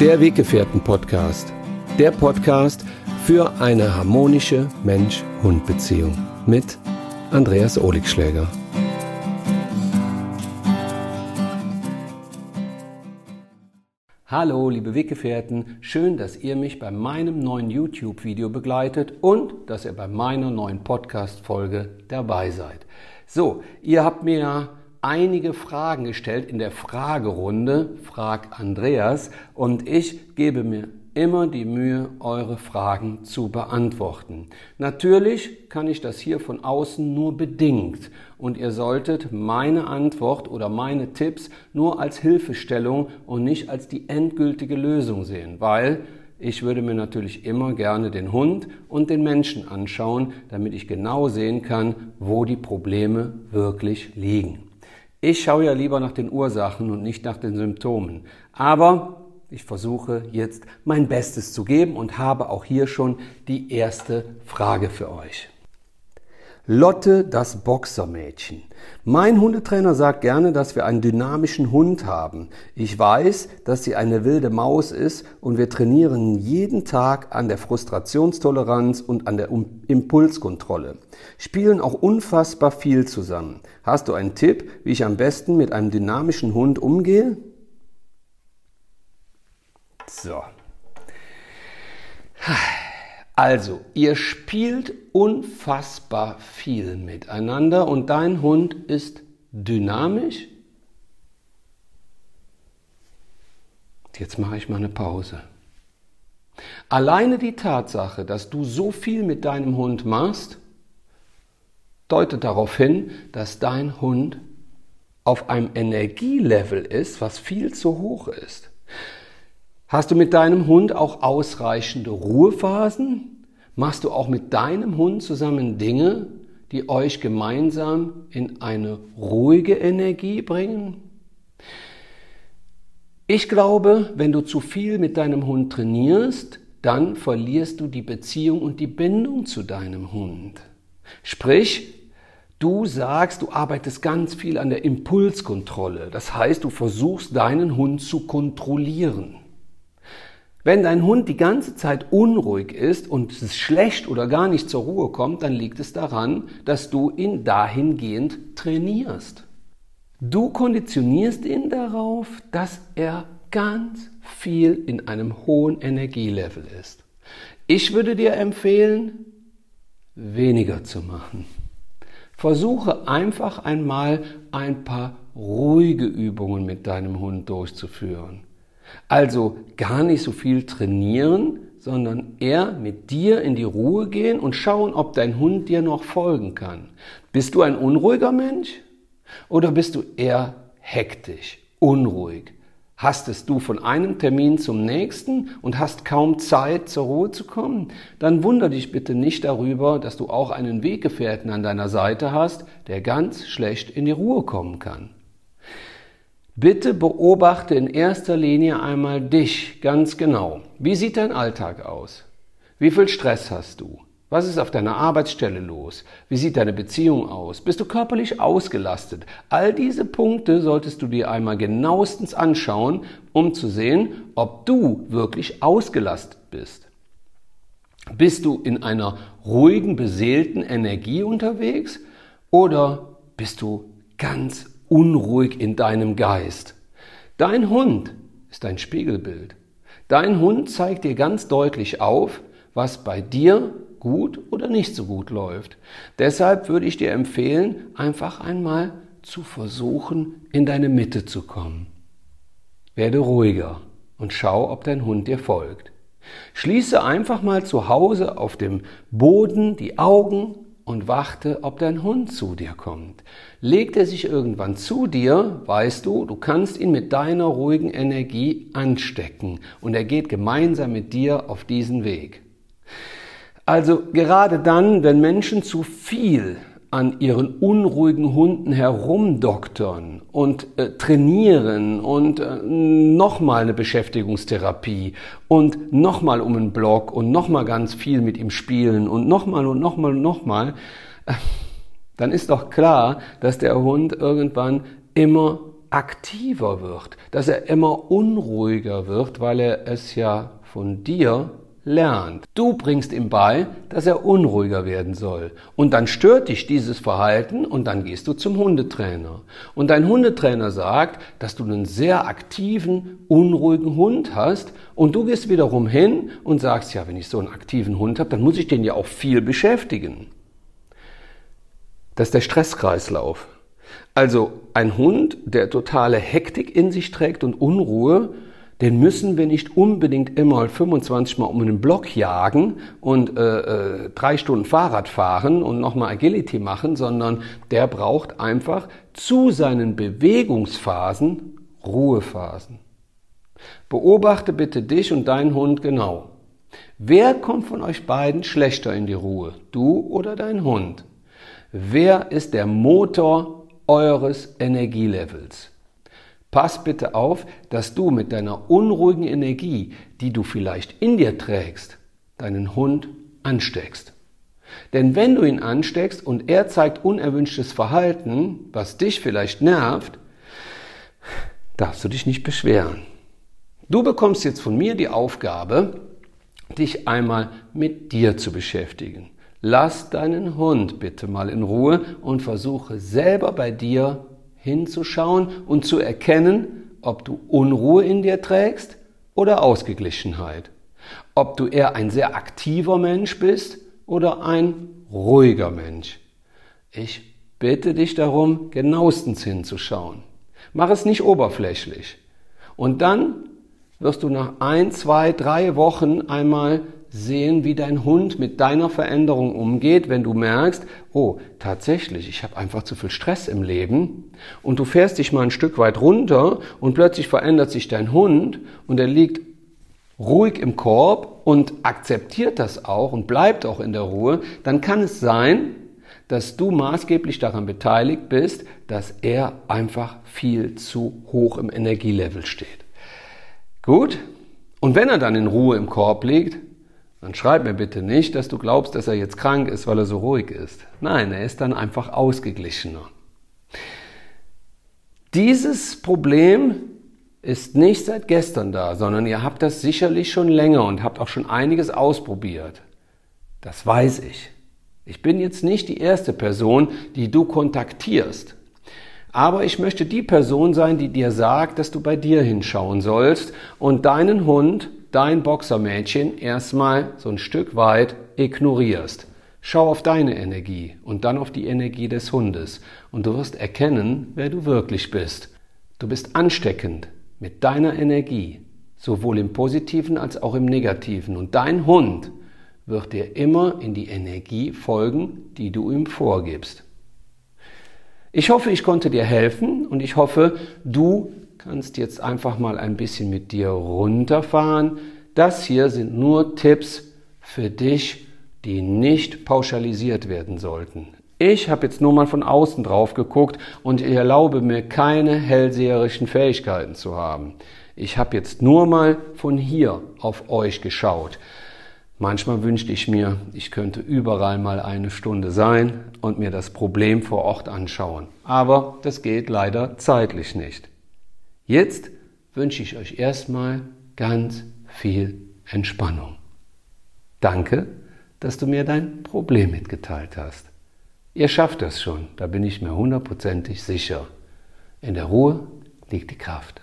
Der Weggefährten-Podcast. Der Podcast für eine harmonische Mensch-Hund-Beziehung mit Andreas Oligschläger. Hallo, liebe Weggefährten, schön, dass ihr mich bei meinem neuen YouTube-Video begleitet und dass ihr bei meiner neuen Podcast-Folge dabei seid. So, ihr habt mir einige Fragen gestellt in der Fragerunde, Frag Andreas, und ich gebe mir immer die Mühe, eure Fragen zu beantworten. Natürlich kann ich das hier von außen nur bedingt und ihr solltet meine Antwort oder meine Tipps nur als Hilfestellung und nicht als die endgültige Lösung sehen, weil ich würde mir natürlich immer gerne den Hund und den Menschen anschauen, damit ich genau sehen kann, wo die Probleme wirklich liegen. Ich schaue ja lieber nach den Ursachen und nicht nach den Symptomen. Aber ich versuche jetzt mein Bestes zu geben und habe auch hier schon die erste Frage für euch. Lotte, das Boxermädchen. Mein Hundetrainer sagt gerne, dass wir einen dynamischen Hund haben. Ich weiß, dass sie eine wilde Maus ist und wir trainieren jeden Tag an der Frustrationstoleranz und an der Impulskontrolle. Spielen auch unfassbar viel zusammen. Hast du einen Tipp, wie ich am besten mit einem dynamischen Hund umgehe? So. Also, ihr spielt unfassbar viel miteinander und dein Hund ist dynamisch. Jetzt mache ich mal eine Pause. Alleine die Tatsache, dass du so viel mit deinem Hund machst, deutet darauf hin, dass dein Hund auf einem Energielevel ist, was viel zu hoch ist. Hast du mit deinem Hund auch ausreichende Ruhephasen? Machst du auch mit deinem Hund zusammen Dinge, die euch gemeinsam in eine ruhige Energie bringen? Ich glaube, wenn du zu viel mit deinem Hund trainierst, dann verlierst du die Beziehung und die Bindung zu deinem Hund. Sprich, du sagst, du arbeitest ganz viel an der Impulskontrolle. Das heißt, du versuchst deinen Hund zu kontrollieren. Wenn dein Hund die ganze Zeit unruhig ist und es schlecht oder gar nicht zur Ruhe kommt, dann liegt es daran, dass du ihn dahingehend trainierst. Du konditionierst ihn darauf, dass er ganz viel in einem hohen Energielevel ist. Ich würde dir empfehlen, weniger zu machen. Versuche einfach einmal ein paar ruhige Übungen mit deinem Hund durchzuführen. Also gar nicht so viel trainieren, sondern eher mit dir in die Ruhe gehen und schauen, ob dein Hund dir noch folgen kann. Bist du ein unruhiger Mensch oder bist du eher hektisch, unruhig? Hastest du von einem Termin zum nächsten und hast kaum Zeit, zur Ruhe zu kommen? Dann wunder dich bitte nicht darüber, dass du auch einen Weggefährten an deiner Seite hast, der ganz schlecht in die Ruhe kommen kann. Bitte beobachte in erster Linie einmal dich ganz genau. Wie sieht dein Alltag aus? Wie viel Stress hast du? Was ist auf deiner Arbeitsstelle los? Wie sieht deine Beziehung aus? Bist du körperlich ausgelastet? All diese Punkte solltest du dir einmal genauestens anschauen, um zu sehen, ob du wirklich ausgelastet bist. Bist du in einer ruhigen, beseelten Energie unterwegs oder bist du ganz unruhig in deinem Geist. Dein Hund ist ein Spiegelbild. Dein Hund zeigt dir ganz deutlich auf, was bei dir gut oder nicht so gut läuft. Deshalb würde ich dir empfehlen, einfach einmal zu versuchen, in deine Mitte zu kommen. Werde ruhiger und schau, ob dein Hund dir folgt. Schließe einfach mal zu Hause auf dem Boden die Augen und warte, ob dein Hund zu dir kommt. Legt er sich irgendwann zu dir, weißt du, du kannst ihn mit deiner ruhigen Energie anstecken und er geht gemeinsam mit dir auf diesen Weg. Also gerade dann, wenn Menschen zu viel an ihren unruhigen Hunden herumdoktern und äh, trainieren und äh, nochmal eine Beschäftigungstherapie und nochmal um einen Block und nochmal ganz viel mit ihm spielen und nochmal und nochmal und nochmal, äh, dann ist doch klar, dass der Hund irgendwann immer aktiver wird, dass er immer unruhiger wird, weil er es ja von dir lernt. Du bringst ihm bei, dass er unruhiger werden soll. Und dann stört dich dieses Verhalten und dann gehst du zum Hundetrainer. Und dein Hundetrainer sagt, dass du einen sehr aktiven, unruhigen Hund hast. Und du gehst wiederum hin und sagst, ja, wenn ich so einen aktiven Hund habe, dann muss ich den ja auch viel beschäftigen. Das ist der Stresskreislauf. Also ein Hund, der totale Hektik in sich trägt und Unruhe, den müssen wir nicht unbedingt immer 25 Mal um einen Block jagen und äh, äh, drei Stunden Fahrrad fahren und nochmal Agility machen, sondern der braucht einfach zu seinen Bewegungsphasen Ruhephasen. Beobachte bitte dich und deinen Hund genau. Wer kommt von euch beiden schlechter in die Ruhe? Du oder dein Hund? Wer ist der Motor eures Energielevels? Pass bitte auf, dass du mit deiner unruhigen Energie, die du vielleicht in dir trägst, deinen Hund ansteckst. Denn wenn du ihn ansteckst und er zeigt unerwünschtes Verhalten, was dich vielleicht nervt, darfst du dich nicht beschweren. Du bekommst jetzt von mir die Aufgabe, dich einmal mit dir zu beschäftigen. Lass deinen Hund bitte mal in Ruhe und versuche selber bei dir hinzuschauen und zu erkennen, ob du Unruhe in dir trägst oder Ausgeglichenheit. Ob du eher ein sehr aktiver Mensch bist oder ein ruhiger Mensch. Ich bitte dich darum, genauestens hinzuschauen. Mach es nicht oberflächlich. Und dann wirst du nach ein, zwei, drei Wochen einmal sehen, wie dein Hund mit deiner Veränderung umgeht, wenn du merkst, oh, tatsächlich, ich habe einfach zu viel Stress im Leben und du fährst dich mal ein Stück weit runter und plötzlich verändert sich dein Hund und er liegt ruhig im Korb und akzeptiert das auch und bleibt auch in der Ruhe, dann kann es sein, dass du maßgeblich daran beteiligt bist, dass er einfach viel zu hoch im Energielevel steht. Gut? Und wenn er dann in Ruhe im Korb liegt, dann schreib mir bitte nicht, dass du glaubst, dass er jetzt krank ist, weil er so ruhig ist. Nein, er ist dann einfach ausgeglichener. Dieses Problem ist nicht seit gestern da, sondern ihr habt das sicherlich schon länger und habt auch schon einiges ausprobiert. Das weiß ich. Ich bin jetzt nicht die erste Person, die du kontaktierst. Aber ich möchte die Person sein, die dir sagt, dass du bei dir hinschauen sollst und deinen Hund dein Boxermädchen erstmal so ein Stück weit ignorierst. Schau auf deine Energie und dann auf die Energie des Hundes und du wirst erkennen, wer du wirklich bist. Du bist ansteckend mit deiner Energie, sowohl im positiven als auch im negativen und dein Hund wird dir immer in die Energie folgen, die du ihm vorgibst. Ich hoffe, ich konnte dir helfen und ich hoffe, du kannst jetzt einfach mal ein bisschen mit dir runterfahren. Das hier sind nur Tipps für dich, die nicht pauschalisiert werden sollten. Ich habe jetzt nur mal von außen drauf geguckt und ich erlaube mir keine hellseherischen Fähigkeiten zu haben. Ich habe jetzt nur mal von hier auf euch geschaut. Manchmal wünschte ich mir, ich könnte überall mal eine Stunde sein und mir das Problem vor Ort anschauen. Aber das geht leider zeitlich nicht. Jetzt wünsche ich euch erstmal ganz viel Entspannung. Danke, dass du mir dein Problem mitgeteilt hast. Ihr schafft das schon, da bin ich mir hundertprozentig sicher. In der Ruhe liegt die Kraft.